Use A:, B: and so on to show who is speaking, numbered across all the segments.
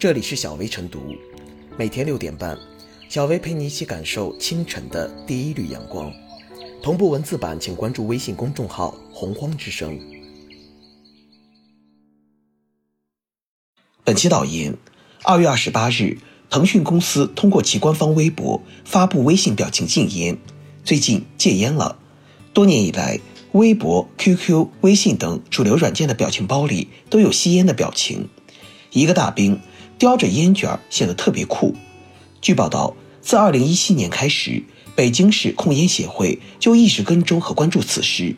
A: 这里是小薇晨读，每天六点半，小薇陪你一起感受清晨的第一缕阳光。同步文字版，请关注微信公众号“洪荒之声”。本期导言：二月二十八日，腾讯公司通过其官方微博发布微信表情禁烟，最近戒烟了。多年以来，微博、QQ、微信等主流软件的表情包里都有吸烟的表情，一个大兵。叼着烟卷显得特别酷。据报道，自2017年开始，北京市控烟协会就一直跟踪和关注此事。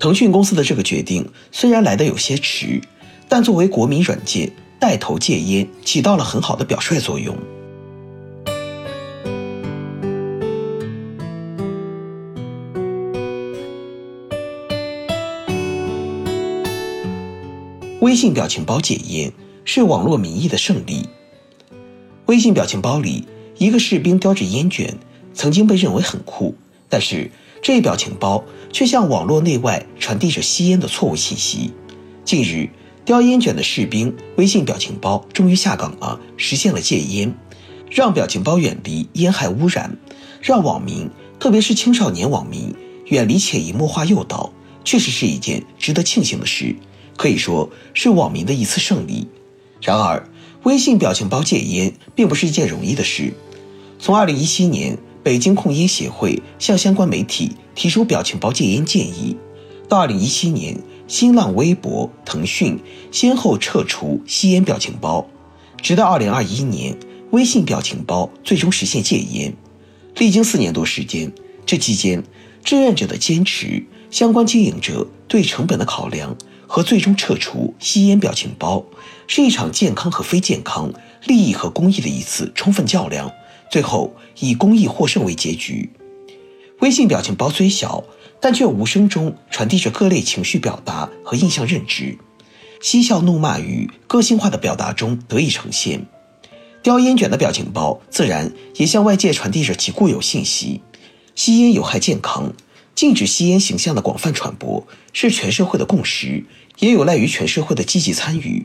A: 腾讯公司的这个决定虽然来得有些迟，但作为国民软件带头戒烟，起到了很好的表率作用。微信表情包戒烟。是网络民意的胜利。微信表情包里，一个士兵叼着烟卷，曾经被认为很酷，但是这一表情包却向网络内外传递着吸烟的错误信息。近日，叼烟卷的士兵微信表情包终于下岗了，实现了戒烟，让表情包远离烟害污染，让网民，特别是青少年网民远离潜移默化诱导，确实是一件值得庆幸的事，可以说是网民的一次胜利。然而，微信表情包戒烟并不是一件容易的事。从2017年北京控烟协会向相关媒体提出表情包戒烟建议，到2017年新浪微博、腾讯先后撤除吸烟表情包，直到2021年微信表情包最终实现戒烟，历经四年多时间，这期间志愿者的坚持、相关经营者对成本的考量。和最终撤除吸烟表情包，是一场健康和非健康、利益和公益的一次充分较量，最后以公益获胜为结局。微信表情包虽小，但却无声中传递着各类情绪表达和印象认知，嬉笑怒骂与个性化的表达中得以呈现。叼烟卷的表情包自然也向外界传递着其固有信息：吸烟有害健康。禁止吸烟形象的广泛传播是全社会的共识，也有赖于全社会的积极参与。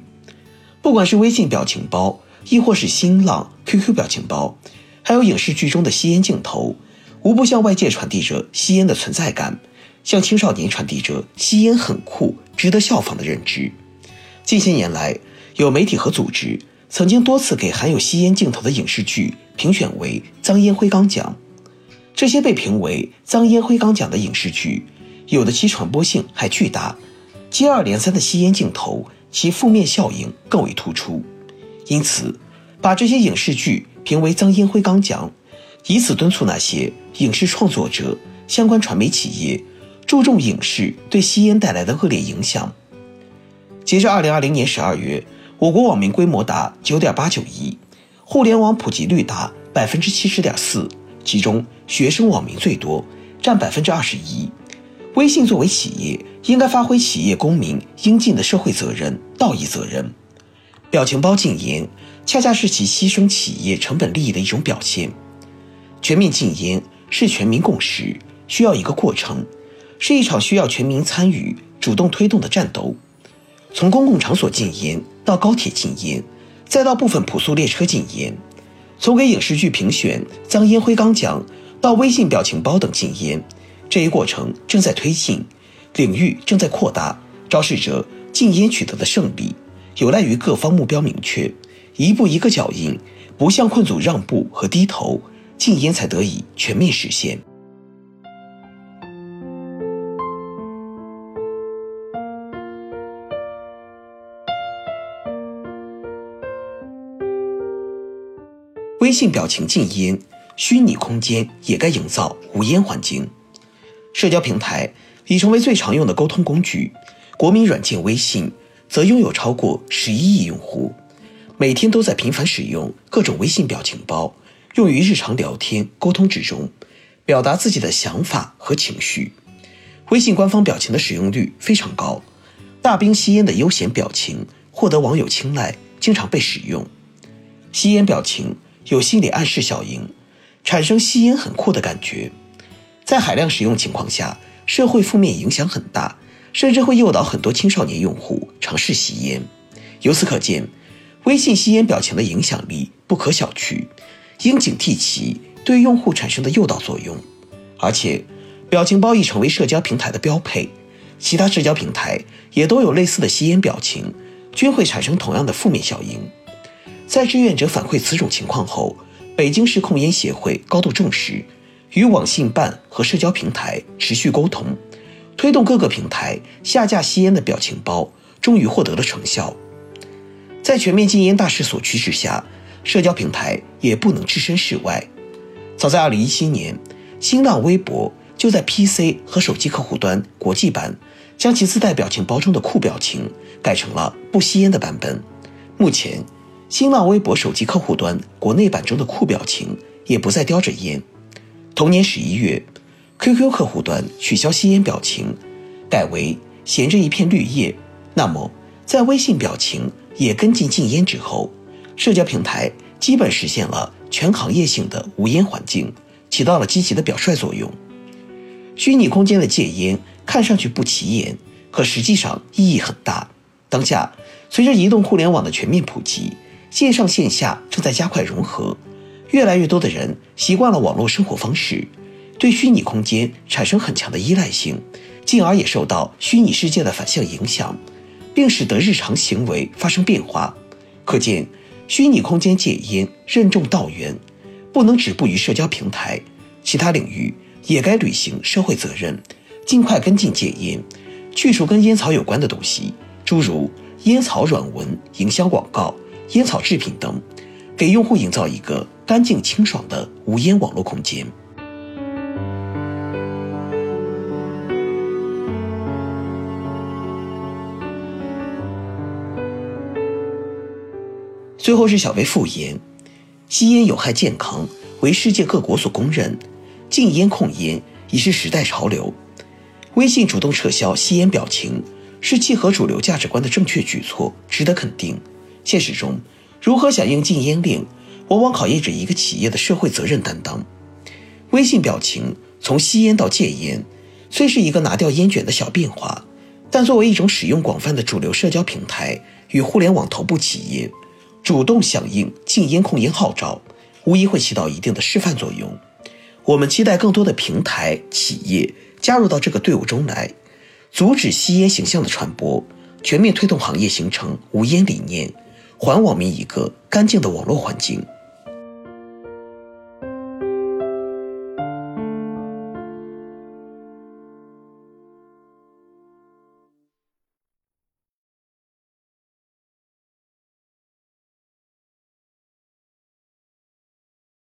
A: 不管是微信表情包，亦或是新浪、QQ 表情包，还有影视剧中的吸烟镜头，无不向外界传递着吸烟的存在感，向青少年传递着吸烟很酷、值得效仿的认知。近些年来，有媒体和组织曾经多次给含有吸烟镜头的影视剧评选为“脏烟灰缸奖”。这些被评为“脏烟灰缸奖”的影视剧，有的其传播性还巨大，接二连三的吸烟镜头，其负面效应更为突出。因此，把这些影视剧评为“脏烟灰缸奖”，以此敦促那些影视创作者、相关传媒企业注重影视对吸烟带来的恶劣影响。截至二零二零年十二月，我国网民规模达九点八九亿，互联网普及率达百分之七十点四。其中，学生网民最多，占百分之二十一。微信作为企业，应该发挥企业公民应尽的社会责任、道义责任。表情包禁言，恰恰是其牺牲企业成本利益的一种表现。全面禁烟是全民共识，需要一个过程，是一场需要全民参与、主动推动的战斗。从公共场所禁烟，到高铁禁烟，再到部分普速列车禁烟。从给影视剧评选“脏烟灰缸奖”到微信表情包等禁烟，这一过程正在推进，领域正在扩大，昭示着禁烟取得的胜利，有赖于各方目标明确，一步一个脚印，不向困阻让步和低头，禁烟才得以全面实现。微信表情禁烟，虚拟空间也该营造无烟环境。社交平台已成为最常用的沟通工具，国民软件微信则拥有超过十一亿用户，每天都在频繁使用各种微信表情包，用于日常聊天沟通之中，表达自己的想法和情绪。微信官方表情的使用率非常高，大兵吸烟的悠闲表情获得网友青睐，经常被使用。吸烟表情。有心理暗示效应，产生吸烟很酷的感觉，在海量使用情况下，社会负面影响很大，甚至会诱导很多青少年用户尝试吸烟。由此可见，微信吸烟表情的影响力不可小觑，应警惕其对用户产生的诱导作用。而且，表情包已成为社交平台的标配，其他社交平台也都有类似的吸烟表情，均会产生同样的负面效应。在志愿者反馈此种情况后，北京市控烟协会高度重视，与网信办和社交平台持续沟通，推动各个平台下架吸烟的表情包，终于获得了成效。在全面禁烟大势所趋之下，社交平台也不能置身事外。早在2017年，新浪微博就在 PC 和手机客户端国际版将其自带表情包中的酷表情改成了不吸烟的版本。目前，新浪微博手机客户端国内版中的酷表情也不再叼着烟。同年11月，QQ 客户端取消吸烟表情，改为衔着一片绿叶。那么，在微信表情也跟进禁烟之后，社交平台基本实现了全行业性的无烟环境，起到了积极的表率作用。虚拟空间的戒烟看上去不起眼，可实际上意义很大。当下，随着移动互联网的全面普及，线上线下正在加快融合，越来越多的人习惯了网络生活方式，对虚拟空间产生很强的依赖性，进而也受到虚拟世界的反向影响。并使得日常行为发生变化，可见虚拟空间戒烟任重道远，不能止步于社交平台，其他领域也该履行社会责任，尽快跟进戒烟，去除跟烟草有关的东西，诸如烟草软文、营销广告、烟草制品等，给用户营造一个干净清爽的无烟网络空间。最后是小薇复言，吸烟有害健康，为世界各国所公认，禁烟控烟已是时代潮流。微信主动撤销吸烟表情，是契合主流价值观的正确举措，值得肯定。现实中，如何响应禁烟令，往往考验着一个企业的社会责任担当。微信表情从吸烟到戒烟，虽是一个拿掉烟卷的小变化，但作为一种使用广泛的主流社交平台与互联网头部企业。主动响应禁烟控烟号召，无疑会起到一定的示范作用。我们期待更多的平台企业加入到这个队伍中来，阻止吸烟形象的传播，全面推动行业形成无烟理念，还网民一个干净的网络环境。